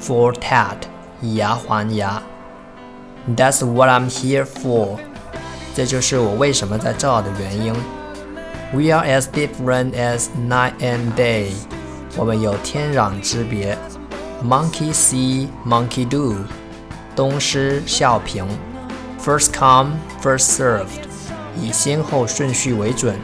for tat，以牙还牙。That's what I'm here for，这就是我为什么在这儿的原因。We are as different as night and day，我们有天壤之别。Monkey see, monkey do，东施效颦。First come, first served，以先后顺序为准。